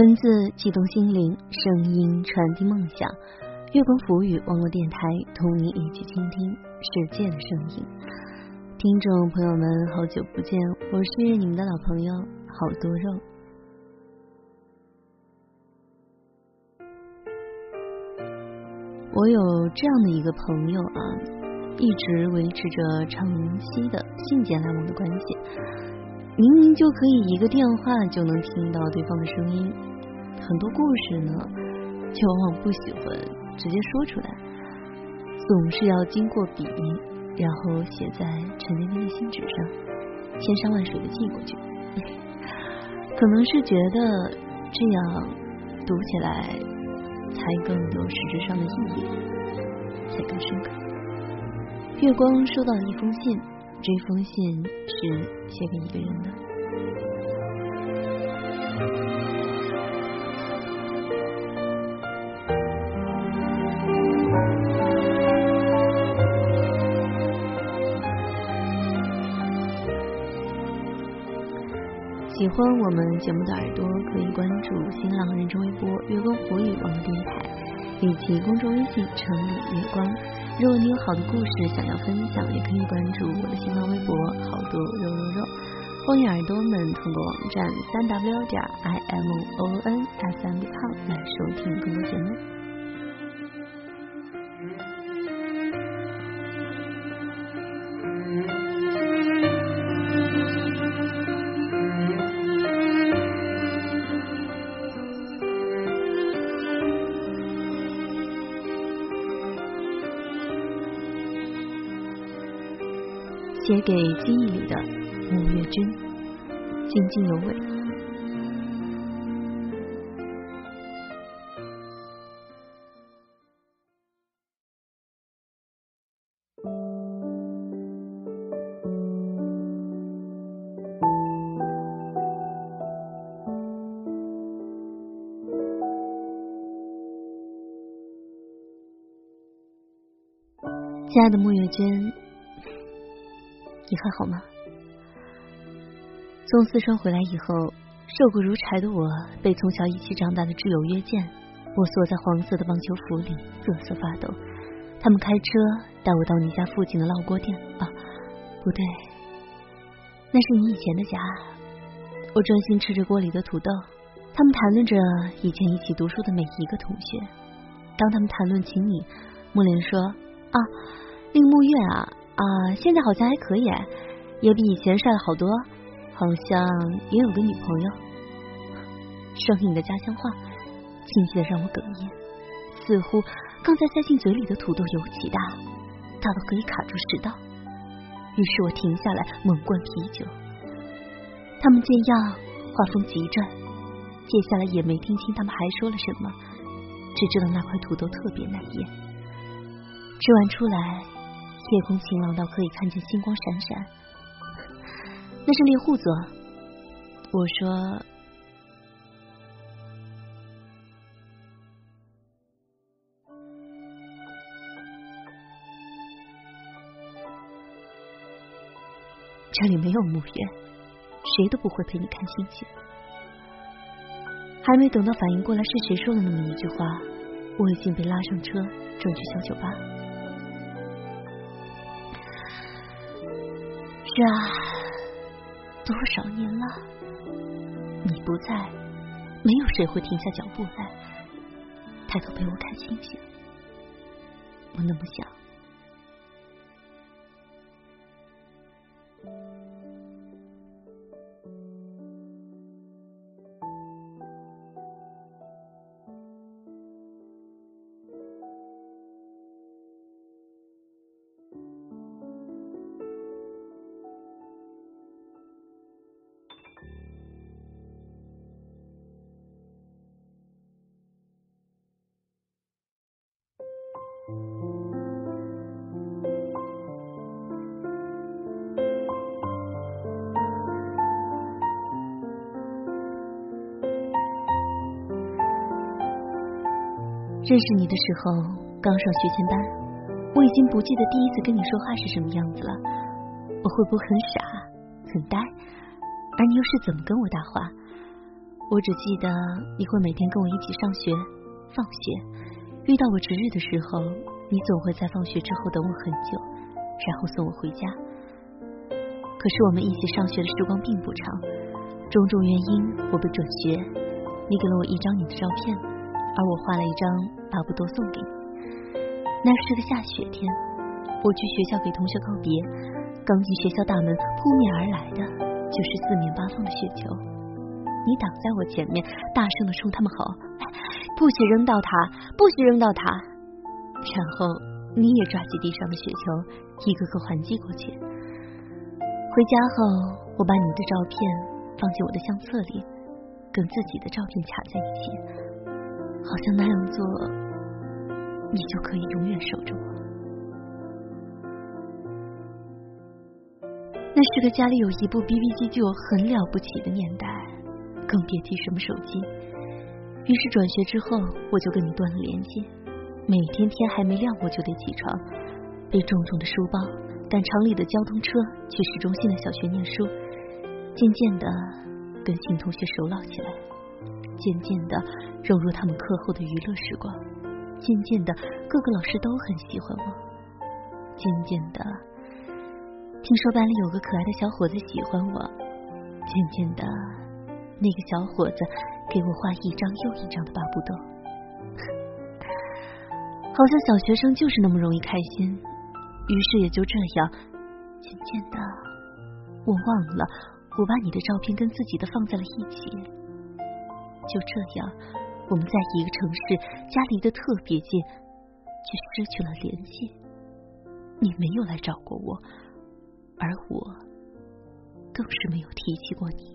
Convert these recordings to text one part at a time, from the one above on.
文字激动心灵，声音传递梦想。月光浮语网络电台，同你一起倾听世界的声音。听众朋友们，好久不见，我是你们的老朋友好多肉。我有这样的一个朋友啊，一直维持着长期的信件来往的关系。明明就可以一个电话就能听到对方的声音，很多故事呢，却往往不喜欢直接说出来，总是要经过笔，然后写在沉甸甸的信纸上，千山万水的寄过去。可能是觉得这样读起来才更有实质上的意义，才更深刻。月光收到了一封信。这封信是写给一个人的。喜欢我们节目的耳朵可以关注新浪人中微博“月光火语”网络电台，以及公众微信“城里月光”。如果你有好的故事想要分享，也可以关注我的新浪微博“好多肉肉肉”。欢迎耳朵们通过网站三 w 点 i m o n f m com 来收听更多节目。写给记忆里的五月君，津津有味。亲爱的木月君。你还好吗？从四川回来以后，瘦骨如柴的我被从小一起长大的挚友约见，我缩在黄色的棒球服里瑟瑟发抖。他们开车带我到你家附近的烙锅店啊，不对，那是你以前的家。我专心吃着锅里的土豆，他们谈论着以前一起读书的每一个同学。当他们谈论起你，木莲说啊，那个木月啊。啊，现在好像还可以，也比以前帅了好多，好像也有个女朋友。生硬的家乡话，亲切的让我哽咽，似乎刚才塞进嘴里的土豆尤其大，大到可以卡住食道。于是我停下来猛灌啤酒。他们见样，话锋急转，接下来也没听清他们还说了什么，只知道那块土豆特别难咽。吃完出来。夜空晴朗到可以看见星光闪闪，那是猎户座。我说，这里没有墓园，谁都不会陪你看星星。还没等到反应过来是谁说的那么一句话，我已经被拉上车，转去小酒吧。是啊，多少年了，你不在，没有谁会停下脚步来抬头陪我看星星。我那么想。认识你的时候，刚上学前班，我已经不记得第一次跟你说话是什么样子了。我会不会很傻、很呆？而你又是怎么跟我搭话？我只记得你会每天跟我一起上学、放学。遇到我值日的时候，你总会在放学之后等我很久，然后送我回家。可是我们一起上学的时光并不长，种种原因，我被转学。你给了我一张你的照片，而我画了一张巴不多送给你。那是个下雪天，我去学校给同学告别，刚进学校大门，扑面而来的就是四面八方的雪球。你挡在我前面，大声的冲他们吼：“不许扔到他，不许扔到他！”然后你也抓起地上的雪球，一个个还击过去。回家后，我把你的照片放进我的相册里，跟自己的照片卡在一起，好像那样做，你就可以永远守着我。那是个家里有一部 BB 机就很了不起的年代。更别提什么手机。于是转学之后，我就跟你断了联系。每天天还没亮，我就得起床，背重重的书包，赶厂里的交通车去市中心的小学念书。渐渐的，跟新同学熟络起来，渐渐的融入他们课后的娱乐时光，渐渐的各个老师都很喜欢我。渐渐的，听说班里有个可爱的小伙子喜欢我。渐渐的。那个小伙子给我画一张又一张的巴布豆，好像小学生就是那么容易开心。于是也就这样，渐渐的，我忘了我把你的照片跟自己的放在了一起。就这样，我们在一个城市，家离得特别近，却失去了联系。你没有来找过我，而我更是没有提起过你。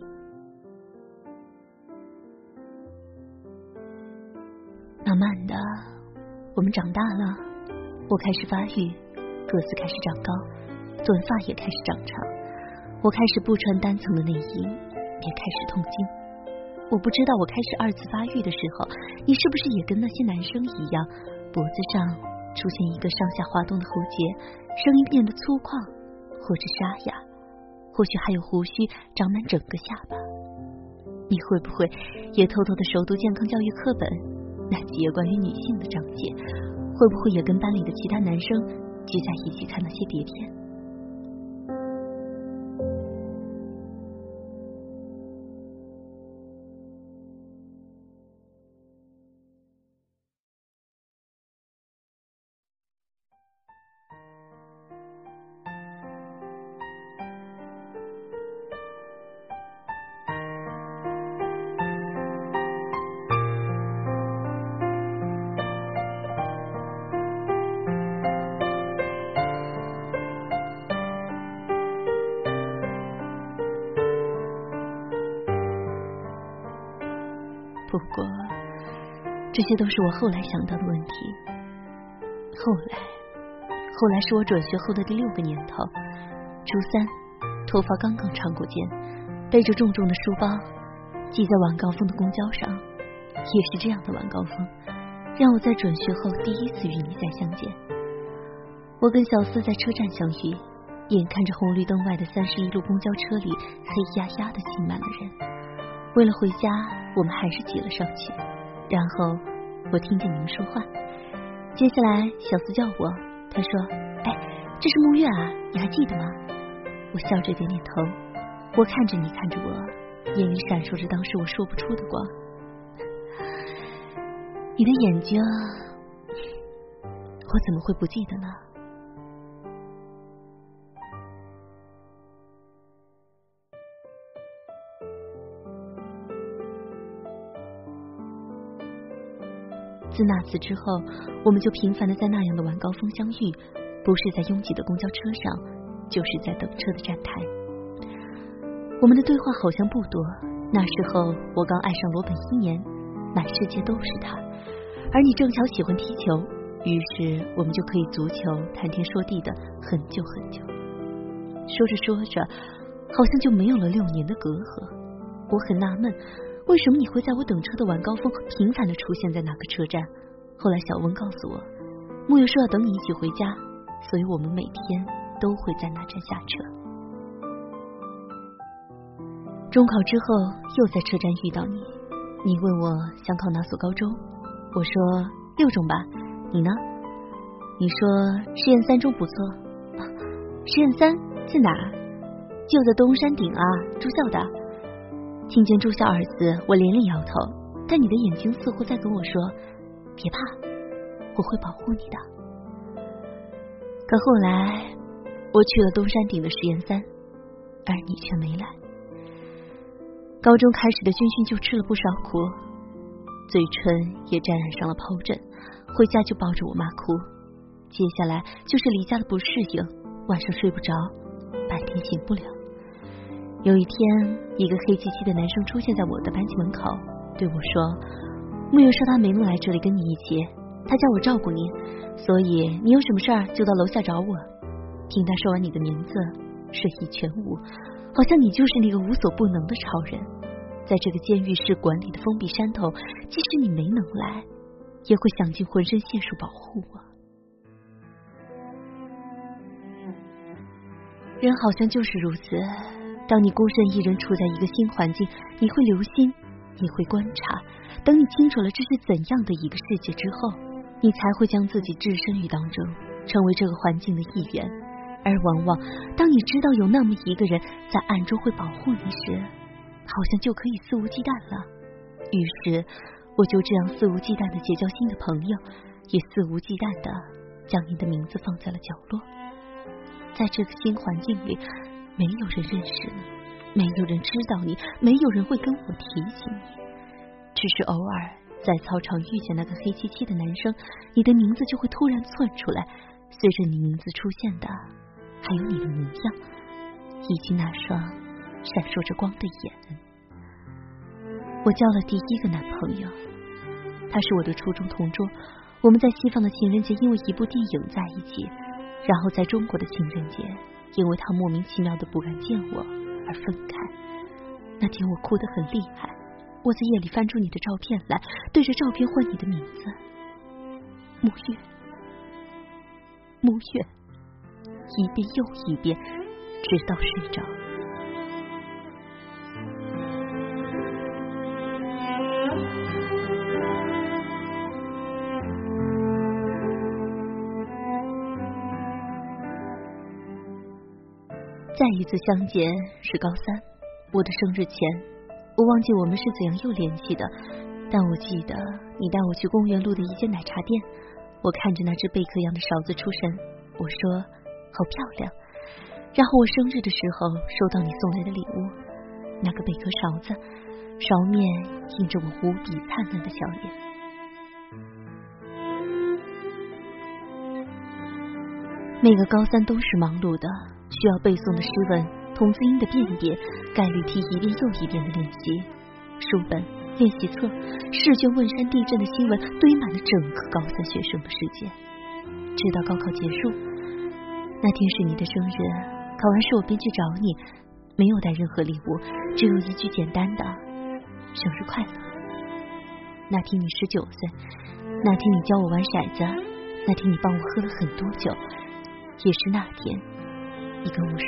慢慢的，我们长大了，我开始发育，个子开始长高，短发也开始长长。我开始不穿单层的内衣，也开始痛经。我不知道我开始二次发育的时候，你是不是也跟那些男生一样，脖子上出现一个上下滑动的蝴结，声音变得粗犷或者沙哑，或许还有胡须长满整个下巴。你会不会也偷偷的熟读健康教育课本？那几页关于女性的章节，会不会也跟班里的其他男生聚在一起看那些碟片？这些都是我后来想到的问题。后来，后来是我转学后的第六个年头，初三，头发刚刚长过肩，背着重重的书包，挤在晚高峰的公交上。也是这样的晚高峰，让我在转学后第一次与你再相见。我跟小四在车站相遇，眼看着红绿灯外的三十一路公交车里黑压压的挤满了人。为了回家，我们还是挤了上去。然后我听见你们说话。接下来小四叫我，他说：“哎，这是沐月啊，你还记得吗？”我笑着点点头。我看着你，看着我，眼里闪烁着当时我说不出的光。你的眼睛，我怎么会不记得呢？自那次之后，我们就频繁的在那样的晚高峰相遇，不是在拥挤的公交车上，就是在等车的站台。我们的对话好像不多。那时候我刚爱上罗本一年，满世界都是他，而你正巧喜欢踢球，于是我们就可以足球谈天说地的很久很久。说着说着，好像就没有了六年的隔阂。我很纳闷。为什么你会在我等车的晚高峰频繁的出现在那个车站？后来小温告诉我，木月说要等你一起回家，所以我们每天都会在那站下车。中考之后又在车站遇到你，你问我想考哪所高中，我说六中吧。你呢？你说实验三中不错。实验三在哪？就在东山顶啊，住校的。听见住校二字，我连连摇头，但你的眼睛似乎在跟我说：别怕，我会保护你的。可后来，我去了东山顶的实验三，而你却没来。高中开始的军训就吃了不少苦，嘴唇也沾染上了疱疹，回家就抱着我妈哭。接下来就是离家的不适应，晚上睡不着，白天醒不了。有一天，一个黑漆漆的男生出现在我的班级门口，对我说：“木月说他没能来这里跟你一起，他叫我照顾你，所以你有什么事儿？就到楼下找我。”听他说完你的名字，睡意全无，好像你就是那个无所不能的超人，在这个监狱式管理的封闭山头，即使你没能来，也会想尽浑身解数保护我。人好像就是如此。当你孤身一人处在一个新环境，你会留心，你会观察。等你清楚了这是怎样的一个世界之后，你才会将自己置身于当中，成为这个环境的一员。而往往，当你知道有那么一个人在暗中会保护你时，好像就可以肆无忌惮了。于是，我就这样肆无忌惮的结交新的朋友，也肆无忌惮的将你的名字放在了角落。在这个新环境里。没有人认识你，没有人知道你，没有人会跟我提起你。只是偶尔在操场遇见那个黑漆漆的男生，你的名字就会突然窜出来。随着你名字出现的，还有你的模样，以及那双闪烁着光的眼。我交了第一个男朋友，他是我的初中同桌。我们在西方的情人节因为一部电影在一起，然后在中国的情人节。因为他莫名其妙的不敢见我而分开，那天我哭得很厉害。我在夜里翻出你的照片来，对着照片唤你的名字，沐月，沐月，一遍又一遍，直到睡着。再一次相见是高三，我的生日前，我忘记我们是怎样又联系的，但我记得你带我去公园路的一间奶茶店，我看着那只贝壳样的勺子出神，我说好漂亮，然后我生日的时候收到你送来的礼物，那个贝壳勺子，勺面印着我无比灿烂的笑脸。每个高三都是忙碌的。需要背诵的诗文、同字音的辨别、概率题一遍又一遍的练习，书本、练习册、试卷、汶山地震的新闻堆满了整个高三学生的世界。直到高考结束，那天是你的生日，考完试我便去找你，没有带任何礼物，只有一句简单的“生日快乐”。那天你十九岁，那天你教我玩骰子，那天你帮我喝了很多酒，也是那天。你跟我说，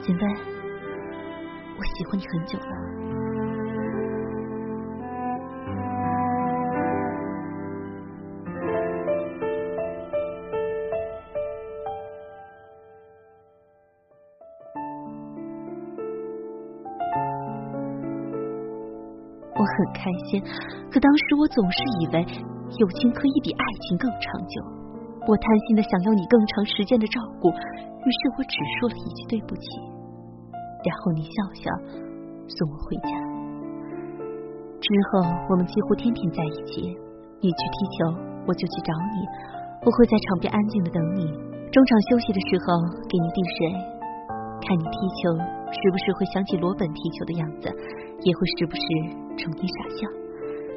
简贝，我喜欢你很久了。我很开心，可当时我总是以为友情可以比爱情更长久。我贪心的想要你更长时间的照顾，于是我只说了一句对不起，然后你笑笑送我回家。之后我们几乎天天在一起，你去踢球，我就去找你，我会在场边安静的等你，中场休息的时候给你递水，看你踢球，时不时会想起罗本踢球的样子，也会时不时冲你傻笑，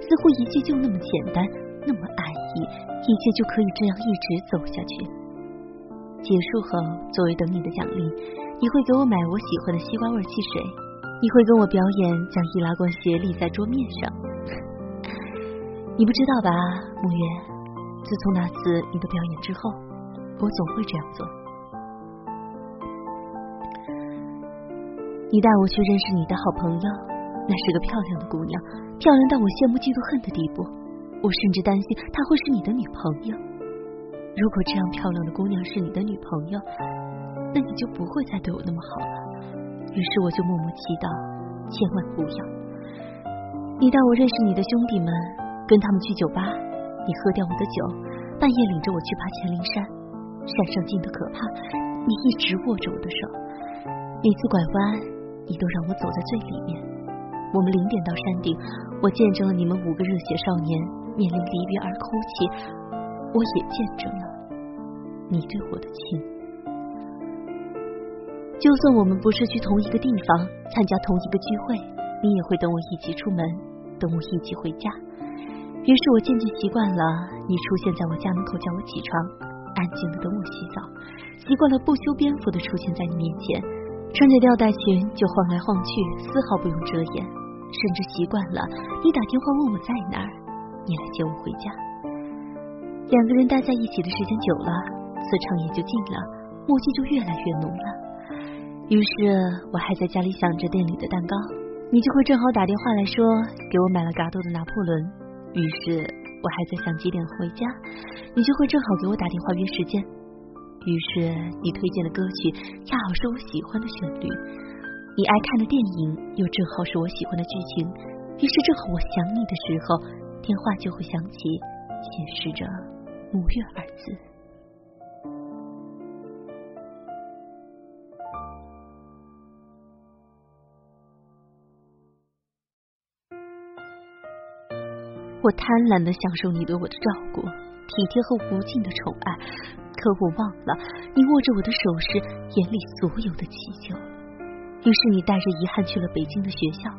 似乎一切就那么简单，那么安逸。一切就可以这样一直走下去。结束后，作为等你的奖励，你会给我买我喜欢的西瓜味汽水，你会跟我表演将易拉罐斜立在桌面上。你不知道吧，木月？自从那次你的表演之后，我总会这样做。你带我去认识你的好朋友，那是个漂亮的姑娘，漂亮到我羡慕嫉妒恨的地步。我甚至担心她会是你的女朋友。如果这样漂亮的姑娘是你的女朋友，那你就不会再对我那么好了。于是我就默默祈祷，千万不要。你带我认识你的兄弟们，跟他们去酒吧，你喝掉我的酒，半夜领着我去爬乾陵山，山上静的可怕，你一直握着我的手，每次拐弯，你都让我走在最里面。我们零点到山顶，我见证了你们五个热血少年面临离别而哭泣，我也见证了你对我的情。就算我们不是去同一个地方参加同一个聚会，你也会等我一起出门，等我一起回家。于是我渐渐习惯了你出现在我家门口叫我起床，安静的等我洗澡，习惯了不修边幅的出现在你面前，穿着吊带裙就晃来晃去，丝毫不用遮掩。甚至习惯了你打电话问我在哪儿，你来接我回家。两个人待在一起的时间久了，磁场也就近了，默契就越来越浓了。于是我还在家里想着店里的蛋糕，你就会正好打电话来说给我买了嘎多的拿破仑。于是我还在想几点回家，你就会正好给我打电话约时间。于是你推荐的歌曲恰好是我喜欢的旋律。你爱看的电影又正好是我喜欢的剧情，于是正好我想你的时候，电话就会响起，显示着“五月”二字。我贪婪的享受你对我的照顾、体贴和无尽的宠爱，可我忘了，你握着我的手时，眼里所有的祈求。于是你带着遗憾去了北京的学校，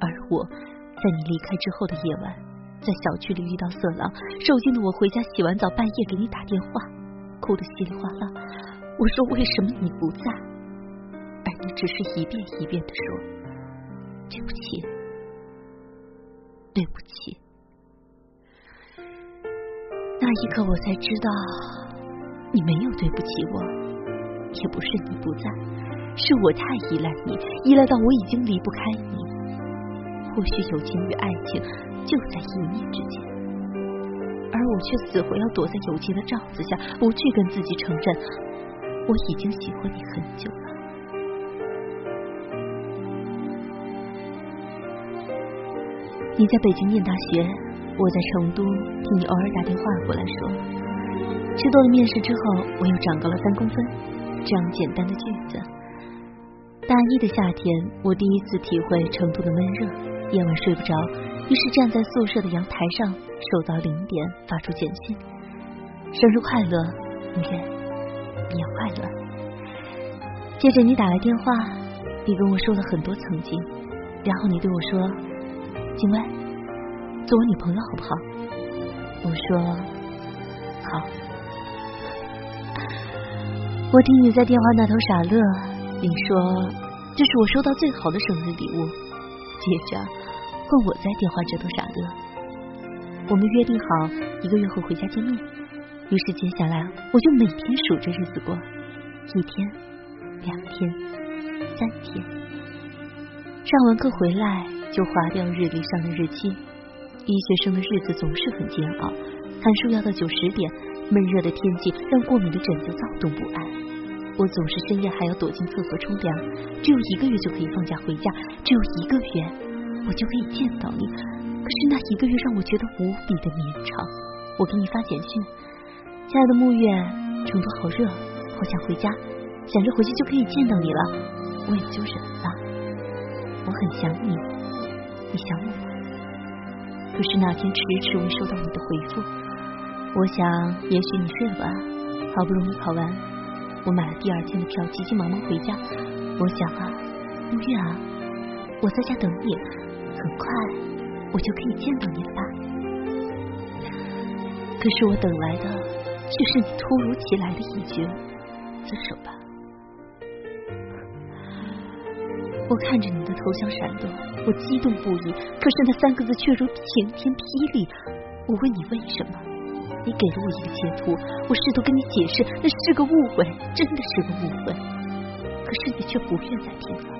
而我在你离开之后的夜晚，在小区里遇到色狼，受惊的我回家洗完澡，半夜给你打电话，哭得稀里哗啦。我说为什么你不在？而你只是一遍一遍的说对不起，对不起。那一刻我才知道，你没有对不起我，也不是你不在。是我太依赖你，依赖到我已经离不开你。或许友情与爱情就在一念之间，而我却死活要躲在友情的罩子下，不去跟自己承认我已经喜欢你很久了。你在北京念大学，我在成都，听你偶尔打电话过来说，去做了面试之后，我又长高了三公分，这样简单的句子。大一的夏天，我第一次体会成都的闷热，夜晚睡不着，于是站在宿舍的阳台上，守到零点发出简讯：“生日快乐，五月，你也快乐。”接着你打来电话，你跟我说了很多曾经，然后你对我说：“景薇，做我女朋友好不好？”我说：“好。”我听你在电话那头傻乐。你说这是我收到最好的生日礼物。接着换我在电话这头傻乐。我们约定好一个月后回家见面。于是接下来我就每天数着日子过，一天、两天、三天。上完课回来就划掉日历上的日期。医学生的日子总是很煎熬，看书要到九十点，闷热的天气让过敏的疹子躁动不安。我总是深夜还要躲进厕所冲凉，只有一个月就可以放假回家，只有一个月我就可以见到你。可是那一个月让我觉得无比的绵长。我给你发简讯，亲爱的木月，成都好热，好想回家，想着回去就可以见到你了，我也就忍了。我很想你，你想我吗？可是那天迟迟未收到你的回复，我想也许你睡了吧，好不容易考完。我买了第二天的票，急急忙忙回家。我想啊，木月啊，我在家等你，很快我就可以见到你了吧？可是我等来的却是你突如其来的一句“分手吧”。我看着你的头像闪动，我激动不已。可是那三个字却如晴天霹雳。我问你为什么？你给了我一个截图，我试图跟你解释，那是个误会，真的是个误会。可是你却不愿再听了。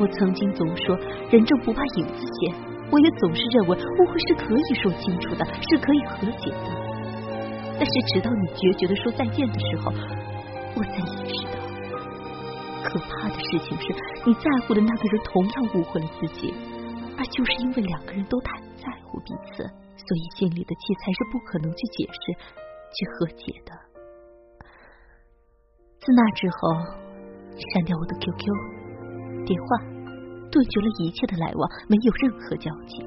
我曾经总说人正不怕影子斜，我也总是认为误会是可以说清楚的，是可以和解的。但是直到你决绝的说再见的时候，我才意识到，可怕的事情是你在乎的那个人同样误会了自己，而就是因为两个人都太在乎彼此，所以心里的气才是不可能去解释、去和解的。自那之后，删掉我的 QQ、电话，断绝了一切的来往，没有任何交集。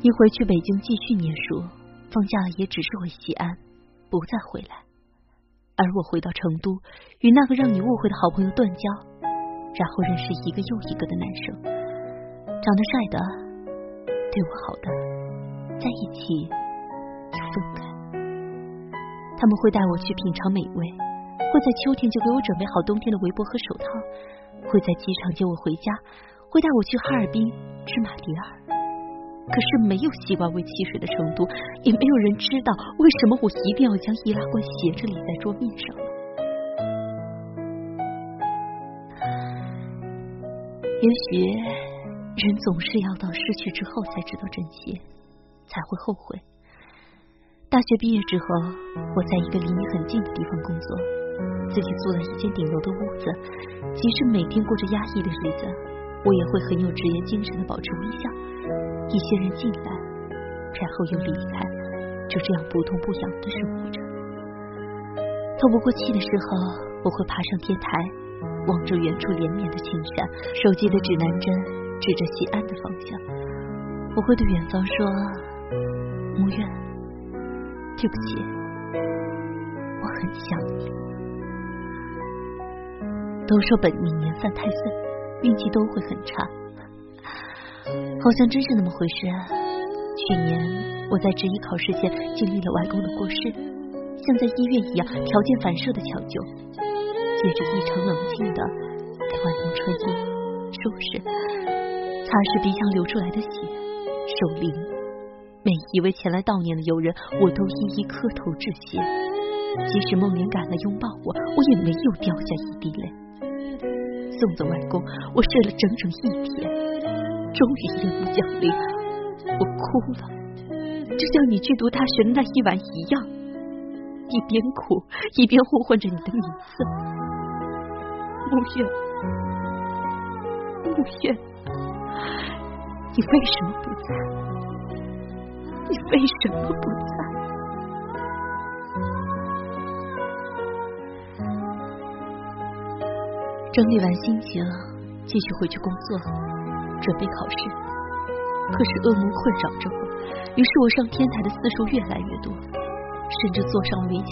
你回去北京继续念书，放假也只是回西安，不再回来。而我回到成都，与那个让你误会的好朋友断交，然后认识一个又一个的男生，长得帅的，对我好的，在一起又分开。他们会带我去品尝美味，会在秋天就给我准备好冬天的围脖和手套，会在机场接我回家，会带我去哈尔滨吃马迭尔。可是没有西瓜味汽水的成都，也没有人知道为什么我一定要将易拉罐斜着立在桌面上。也许人总是要到失去之后才知道珍惜，才会后悔。大学毕业之后，我在一个离你很近的地方工作，自己租了一间顶楼的屋子，即使每天过着压抑的日子，我也会很有职业精神的保持微笑。一些人进来，然后又离开，就这样不痛不痒的生活着。透不过气的时候，我会爬上天台，望着远处连绵的青山，手机的指南针指着西安的方向。我会对远方说：“木月，对不起，我很想你。”都说本命年犯太岁，运气都会很差。好像真是那么回事。去年我在执医考试前经历了外公的过世，像在医院一样条件反射的抢救，接着异常冷静的给外公穿衣、收拾、擦拭鼻腔流出来的血、守灵。每一位前来悼念的友人，我都一一磕头致谢。即使梦莲赶来拥抱我，我也没有掉下一滴泪。送走外公，我睡了整整一天。终于夜幕降临，我哭了，就像你去读大学的那一晚一样，一边哭一边呼唤着你的名字，木月，木月，你为什么不在？你为什么不在？整理完心情，继续回去工作。准备考试，可是噩梦困扰着我，于是我上天台的次数越来越多，甚至坐上了围墙，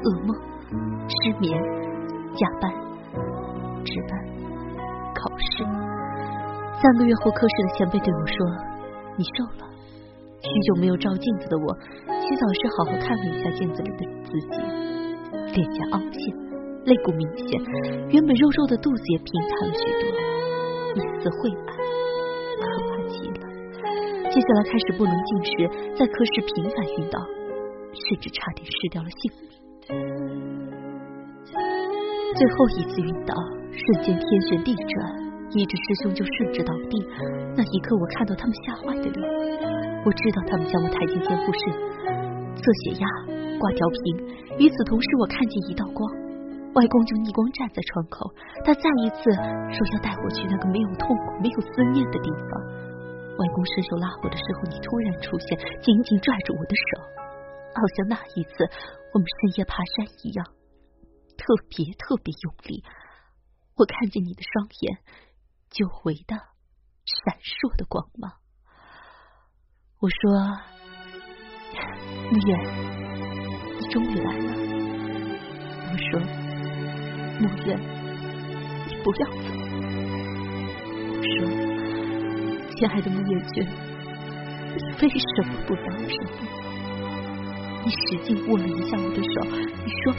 噩梦、失眠、加班、值班、考试。三个月后，科室的前辈对我说：“你瘦了。”许久没有照镜子的我，洗澡时好好看了一下镜子里的自己，脸颊凹陷，肋骨明显，原本肉肉的肚子也平坦了许多。一丝晦暗，可怕极了。接下来开始不能进食，在科室频繁晕倒，甚至差点失掉了性命。最后一次晕倒，瞬间天旋地转，一只师兄就顺着倒地。那一刻，我看到他们吓坏的脸，我知道他们将我抬进监护室，测血压，挂吊瓶。与此同时，我看见一道光。外公就逆光站在窗口，他再一次说要带我去那个没有痛苦、没有思念的地方。外公伸手拉我的时候，你突然出现，紧紧拽住我的手，好像那一次我们深夜爬山一样，特别特别用力。我看见你的双眼，久违的闪烁的光芒。我说：“木月，你终于来了。”我说。木月，你不要走！我说，亲爱的木月君，你为什么不在我身边？你使劲握了一下我的手，你说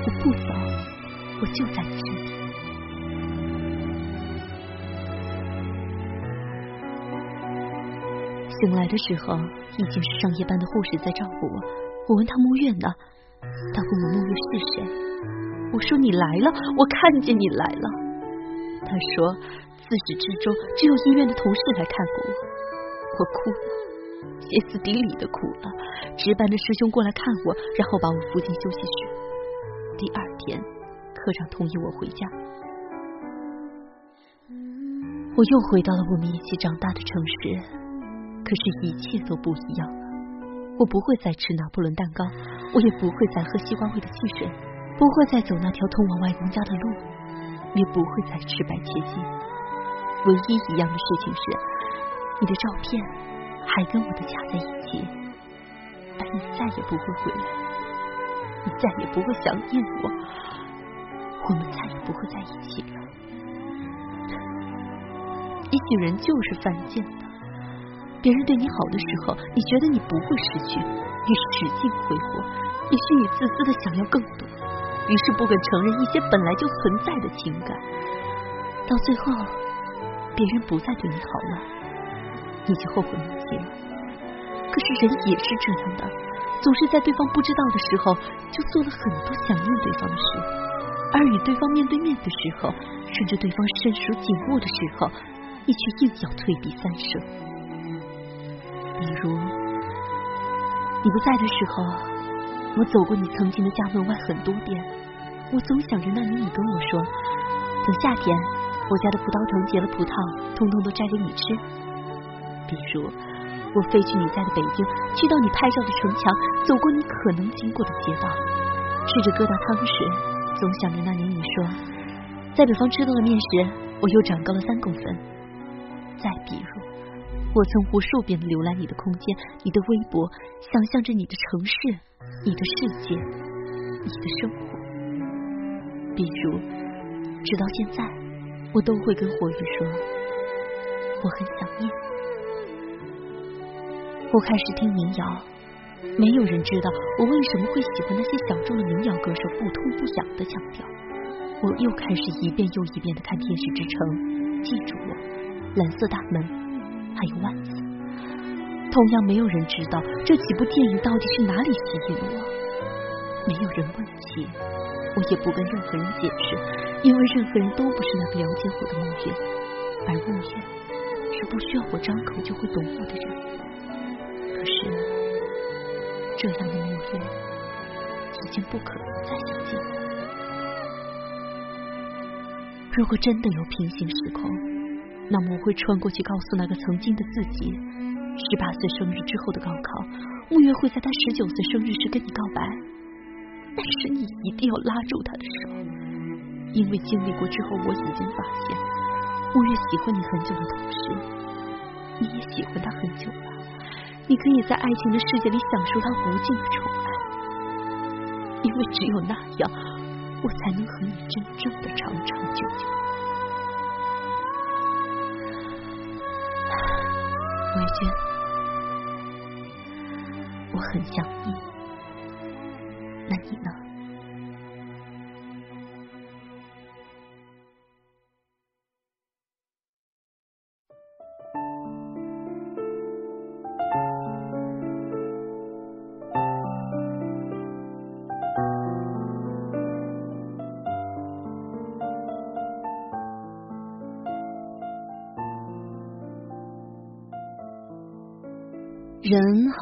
我不走，我就在你身边。醒来的时候，已经是上夜班的护士在照顾我。我问他木月呢？他问我木月是谁？我说你来了，我看见你来了。他说，自始至终只有医院的同事来看过我。我哭了，歇斯底里的哭了。值班的师兄过来看我，然后把我扶进休息室。第二天，科长同意我回家。我又回到了我们一起长大的城市，可是，一切都不一样了。我不会再吃拿破仑蛋糕，我也不会再喝西瓜味的汽水，不会再走那条通往外公家的路，也不会再吃白切鸡。唯一一样的事情是，你的照片还跟我的卡在一起，而你再也不会回来，你再也不会想念我，我们再也不会在一起了。也许人就是犯贱的。别人对你好的时候，你觉得你不会失去，你使劲挥霍；也许你自私的想要更多，于是不肯承认一些本来就存在的情感。到最后，别人不再对你好了，你就后悔莫及了。可是人也是这样的，总是在对方不知道的时候，就做了很多想念对方的事；而与对方面对面的时候，甚至对方身属紧握的时候，你却硬要退避三舍。比如，你不在的时候，我走过你曾经的家门外很多遍。我总想着那年你跟我说，等夏天我家的葡萄藤结了葡萄，通通都摘给你吃。比如，我飞去你在的北京，去到你拍照的城墙，走过你可能经过的街道，吃着疙瘩汤时，总想着那年你说，在北方吃多了面食，我又长高了三公分。再比如。我曾无数遍的浏览你的空间，你的微博，想象着你的城市，你的世界，你的生活。比如，直到现在，我都会跟火雨说，我很想念。我开始听民谣，没有人知道我为什么会喜欢那些小众的民谣歌手不痛不痒的腔调。我又开始一遍又一遍的看《天使之城》，记住我，蓝色大门。还有万次，同样没有人知道这几部电影到底是哪里吸引我。没有人问起，我也不跟任何人解释，因为任何人都不是那个了解我的木月，而木月是不需要我张口就会懂我的人。可是，这样的木月已经不可能再相见了。如果真的有平行时空，那么我会穿过去，告诉那个曾经的自己：十八岁生日之后的高考，木月会在他十九岁生日时跟你告白。但是你一定要拉住他的手，因为经历过之后，我已经发现，木月喜欢你很久的同时，你也喜欢他很久了。你可以在爱情的世界里享受他无尽的宠爱，因为只有那样，我才能和你真正的长长久久。魏娟，我很想你，那你呢？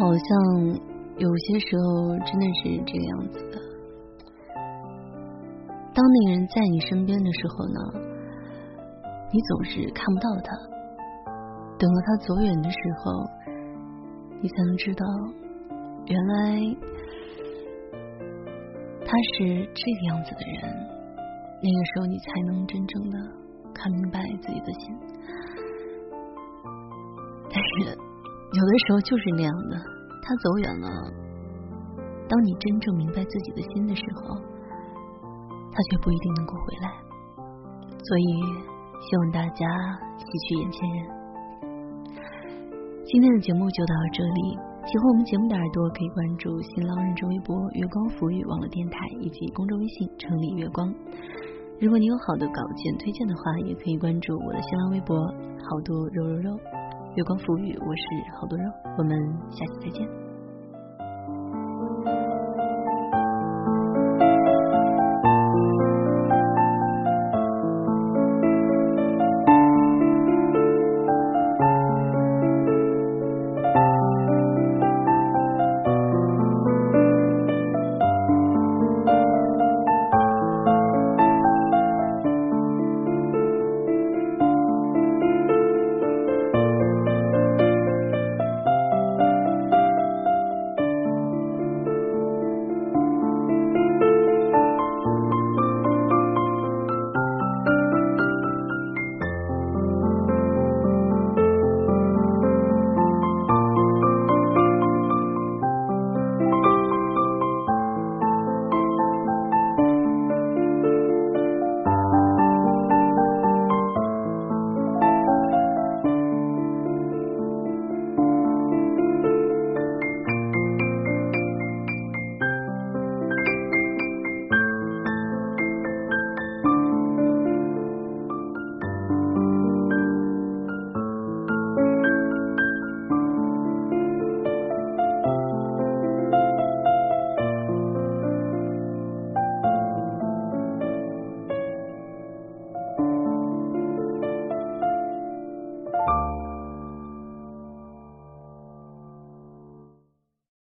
好像有些时候真的是这个样子的。当那个人在你身边的时候呢，你总是看不到他。等到他走远的时候，你才能知道，原来他是这个样子的人。那个时候，你才能真正的看明白自己的心。但是。有的时候就是那样的，他走远了。当你真正明白自己的心的时候，他却不一定能够回来。所以，希望大家吸取眼前人。今天的节目就到这里，喜欢我们节目的耳朵可以关注新浪认证微博“月光浮语网络电台”以及公众微信“城里月光”。如果你有好的稿件推荐的话，也可以关注我的新浪微博“好多肉肉肉”。月光浮语，我是好多肉，我们下期再见。